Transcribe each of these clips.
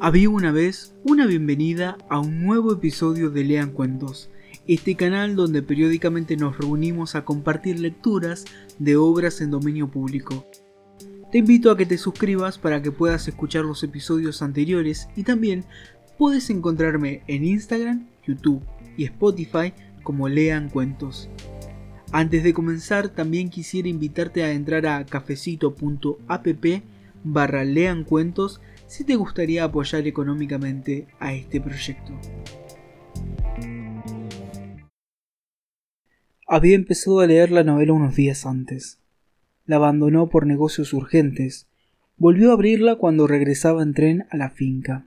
Había una vez una bienvenida a un nuevo episodio de Lean Cuentos, este canal donde periódicamente nos reunimos a compartir lecturas de obras en dominio público. Te invito a que te suscribas para que puedas escuchar los episodios anteriores y también puedes encontrarme en Instagram, YouTube y Spotify como Lean Cuentos. Antes de comenzar, también quisiera invitarte a entrar a cafecito.app barra Lean Cuentos si te gustaría apoyar económicamente a este proyecto. Había empezado a leer la novela unos días antes. La abandonó por negocios urgentes. Volvió a abrirla cuando regresaba en tren a la finca.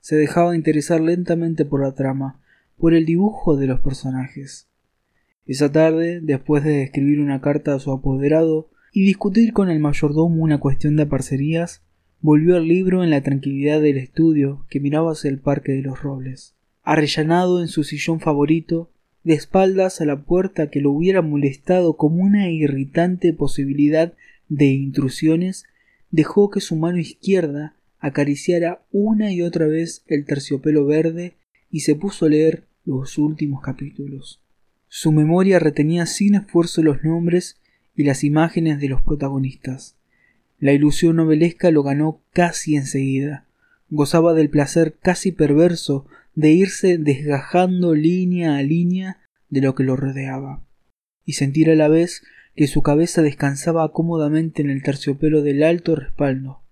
Se dejaba interesar lentamente por la trama, por el dibujo de los personajes. Esa tarde, después de escribir una carta a su apoderado y discutir con el mayordomo una cuestión de parcerías, Volvió al libro en la tranquilidad del estudio que miraba hacia el Parque de los Robles. Arrellanado en su sillón favorito, de espaldas a la puerta que lo hubiera molestado como una irritante posibilidad de intrusiones, dejó que su mano izquierda acariciara una y otra vez el terciopelo verde y se puso a leer los últimos capítulos. Su memoria retenía sin esfuerzo los nombres y las imágenes de los protagonistas. La ilusión novelesca lo ganó casi enseguida. Gozaba del placer casi perverso de irse desgajando línea a línea de lo que lo rodeaba, y sentir a la vez que su cabeza descansaba cómodamente en el terciopelo del alto respaldo,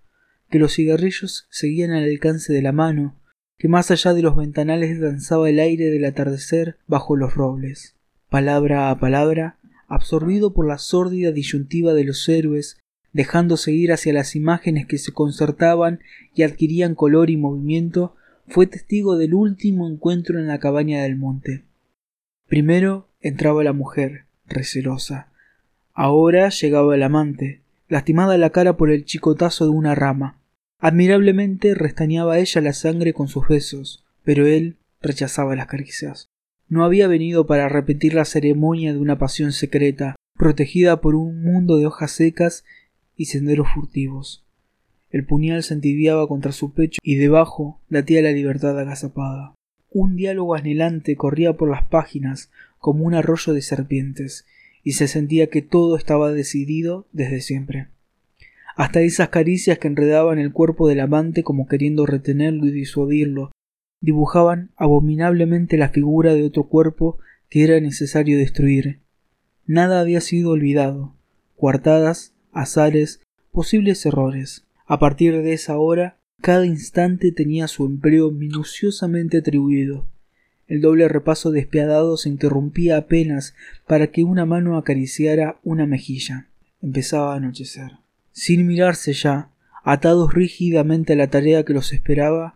que los cigarrillos seguían al alcance de la mano, que más allá de los ventanales danzaba el aire del atardecer bajo los robles. Palabra a palabra, absorbido por la sórdida disyuntiva de los héroes dejándose ir hacia las imágenes que se concertaban y adquirían color y movimiento, fue testigo del último encuentro en la cabaña del monte. Primero entraba la mujer, recelosa. Ahora llegaba el amante, lastimada la cara por el chicotazo de una rama. Admirablemente restañaba ella la sangre con sus besos, pero él rechazaba las caricias. No había venido para repetir la ceremonia de una pasión secreta, protegida por un mundo de hojas secas y senderos furtivos. El puñal se entibiaba contra su pecho y debajo latía la libertad agazapada. Un diálogo anhelante corría por las páginas como un arroyo de serpientes, y se sentía que todo estaba decidido desde siempre. Hasta esas caricias que enredaban el cuerpo del amante como queriendo retenerlo y disuadirlo, dibujaban abominablemente la figura de otro cuerpo que era necesario destruir. Nada había sido olvidado. Cuartadas azares, posibles errores. A partir de esa hora, cada instante tenía su empleo minuciosamente atribuido. El doble repaso despiadado se interrumpía apenas para que una mano acariciara una mejilla. Empezaba a anochecer. Sin mirarse ya, atados rígidamente a la tarea que los esperaba,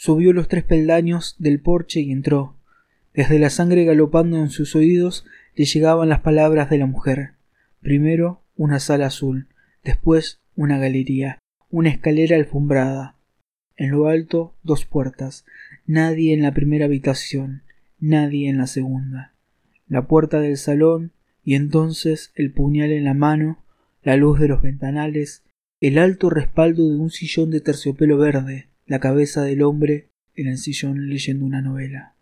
Subió los tres peldaños del porche y entró. Desde la sangre galopando en sus oídos le llegaban las palabras de la mujer. Primero una sala azul, después una galería, una escalera alfombrada. En lo alto dos puertas, nadie en la primera habitación, nadie en la segunda. La puerta del salón y entonces el puñal en la mano, la luz de los ventanales, el alto respaldo de un sillón de terciopelo verde, la cabeza del hombre en el sillón leyendo una novela.